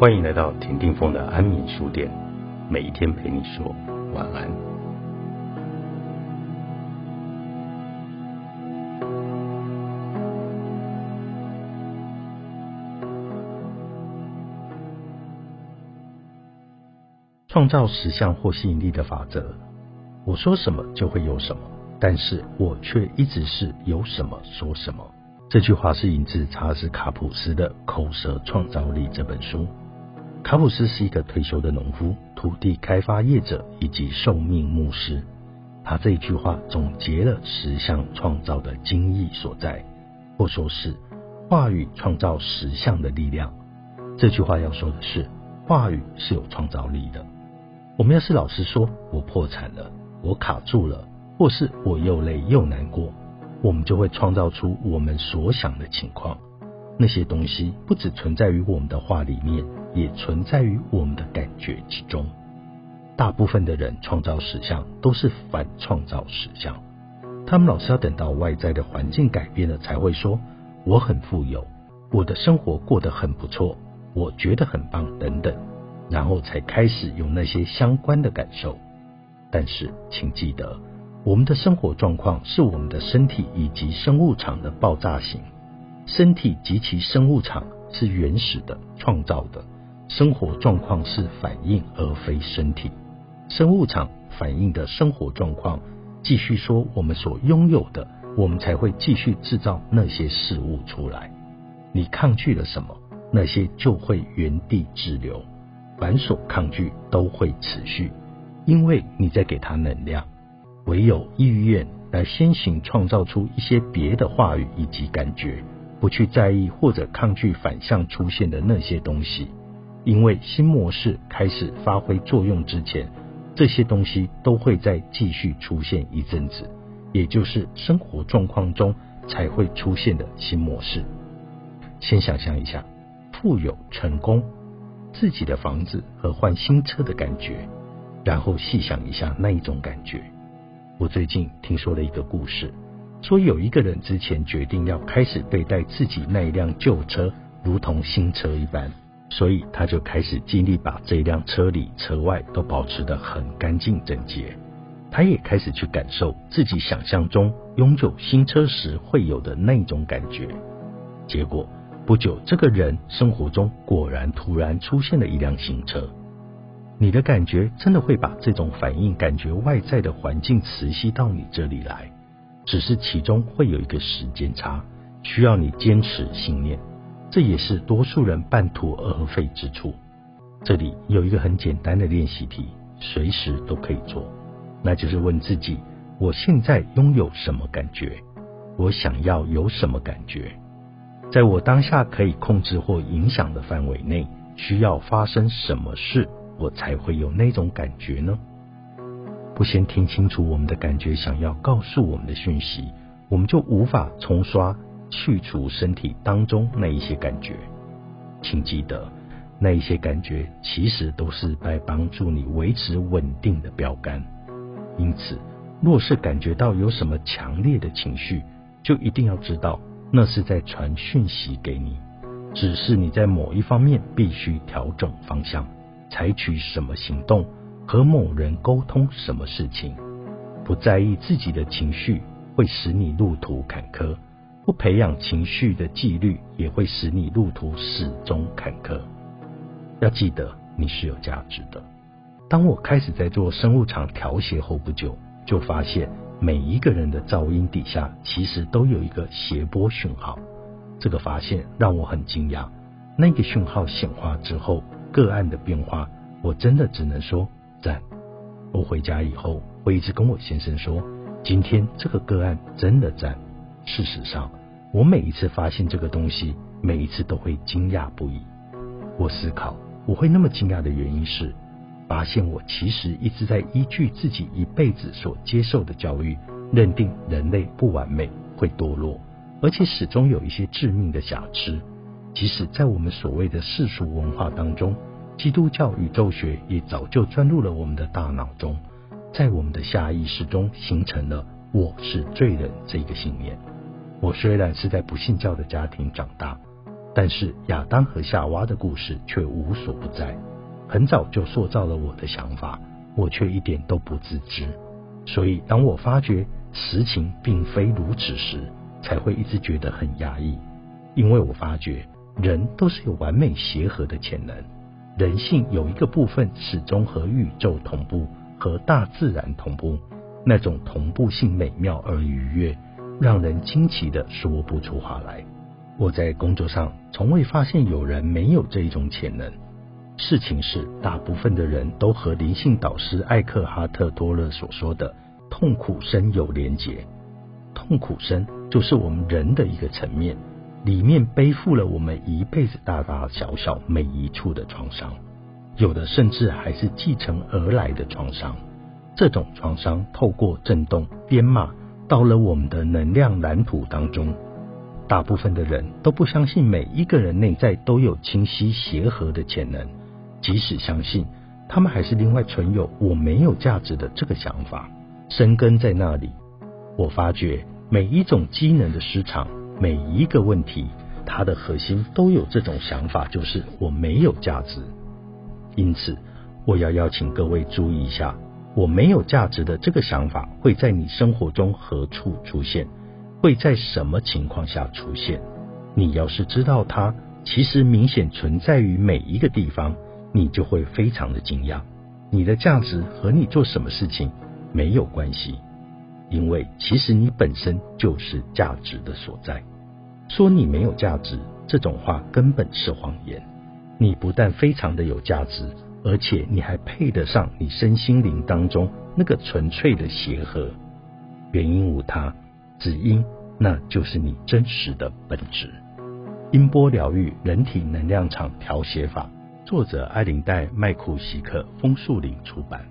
欢迎来到田定峰的安眠书店，每一天陪你说晚安。创造实相或吸引力的法则，我说什么就会有什么，但是我却一直是有什么说什么。这句话是引自查尔斯卡普斯的《口舌创造力》这本书。卡普斯是一个退休的农夫、土地开发业者以及寿命牧师。他这一句话总结了十项创造的精义所在，或说是话语创造十项的力量。这句话要说的是，话语是有创造力的。我们要是老实说，我破产了，我卡住了，或是我又累又难过。我们就会创造出我们所想的情况。那些东西不只存在于我们的话里面，也存在于我们的感觉之中。大部分的人创造实相都是反创造实相，他们老是要等到外在的环境改变了，才会说我很富有，我的生活过得很不错，我觉得很棒等等，然后才开始有那些相关的感受。但是，请记得。我们的生活状况是我们的身体以及生物场的爆炸型，身体及其生物场是原始的创造的，生活状况是反应而非身体。生物场反映的生活状况，继续说我们所拥有的，我们才会继续制造那些事物出来。你抗拒了什么，那些就会原地滞留，凡所抗拒都会持续，因为你在给它能量。唯有意愿来先行创造出一些别的话语以及感觉，不去在意或者抗拒反向出现的那些东西，因为新模式开始发挥作用之前，这些东西都会再继续出现一阵子，也就是生活状况中才会出现的新模式。先想象一下，富有、成功、自己的房子和换新车的感觉，然后细想一下那一种感觉。我最近听说了一个故事，说有一个人之前决定要开始对待自己那一辆旧车如同新车一般，所以他就开始尽力把这辆车里车外都保持得很干净整洁。他也开始去感受自己想象中拥有新车时会有的那种感觉。结果不久，这个人生活中果然突然出现了一辆新车。你的感觉真的会把这种反应感觉外在的环境磁吸到你这里来，只是其中会有一个时间差，需要你坚持信念。这也是多数人半途而废之处。这里有一个很简单的练习题，随时都可以做，那就是问自己：我现在拥有什么感觉？我想要有什么感觉？在我当下可以控制或影响的范围内，需要发生什么事？我才会有那种感觉呢？不先听清楚我们的感觉想要告诉我们的讯息，我们就无法冲刷去除身体当中那一些感觉。请记得，那一些感觉其实都是在帮助你维持稳定的标杆。因此，若是感觉到有什么强烈的情绪，就一定要知道那是在传讯息给你，只是你在某一方面必须调整方向。采取什么行动，和某人沟通什么事情，不在意自己的情绪会使你路途坎坷；不培养情绪的纪律，也会使你路途始终坎坷。要记得，你是有价值的。当我开始在做生物场调谐后不久，就发现每一个人的噪音底下其实都有一个谐波讯号。这个发现让我很惊讶。那个讯号显化之后。个案的变化，我真的只能说赞。我回家以后会一直跟我先生说，今天这个个案真的赞。事实上，我每一次发现这个东西，每一次都会惊讶不已。我思考我会那么惊讶的原因是，发现我其实一直在依据自己一辈子所接受的教育，认定人类不完美，会堕落，而且始终有一些致命的瑕疵。即使在我们所谓的世俗文化当中，基督教宇宙学也早就钻入了我们的大脑中，在我们的下意识中形成了“我是罪人”这个信念。我虽然是在不信教的家庭长大，但是亚当和夏娃的故事却无所不在，很早就塑造了我的想法，我却一点都不自知。所以，当我发觉实情并非如此时，才会一直觉得很压抑。因为我发觉人都是有完美协和的潜能，人性有一个部分始终和宇宙同步，和大自然同步，那种同步性美妙而愉悦，让人惊奇的说不出话来。我在工作上从未发现有人没有这一种潜能。事情是，大部分的人都和灵性导师艾克哈特多勒所说的痛苦身有连结。痛苦身就是我们人的一个层面，里面背负了我们一辈子大大小小每一处的创伤，有的甚至还是继承而来的创伤。这种创伤透过震动编码到了我们的能量蓝图当中。大部分的人都不相信每一个人内在都有清晰协和的潜能，即使相信，他们还是另外存有我没有价值的这个想法，生根在那里。我发觉每一种机能的失常，每一个问题，它的核心都有这种想法，就是我没有价值。因此，我要邀请各位注意一下，我没有价值的这个想法会在你生活中何处出现。会在什么情况下出现？你要是知道它其实明显存在于每一个地方，你就会非常的惊讶。你的价值和你做什么事情没有关系，因为其实你本身就是价值的所在。说你没有价值这种话根本是谎言。你不但非常的有价值，而且你还配得上你身心灵当中那个纯粹的协和。原因无他。只因那就是你真实的本质。音波疗愈人体能量场调谐法，作者艾琳戴麦库西克枫树林出版。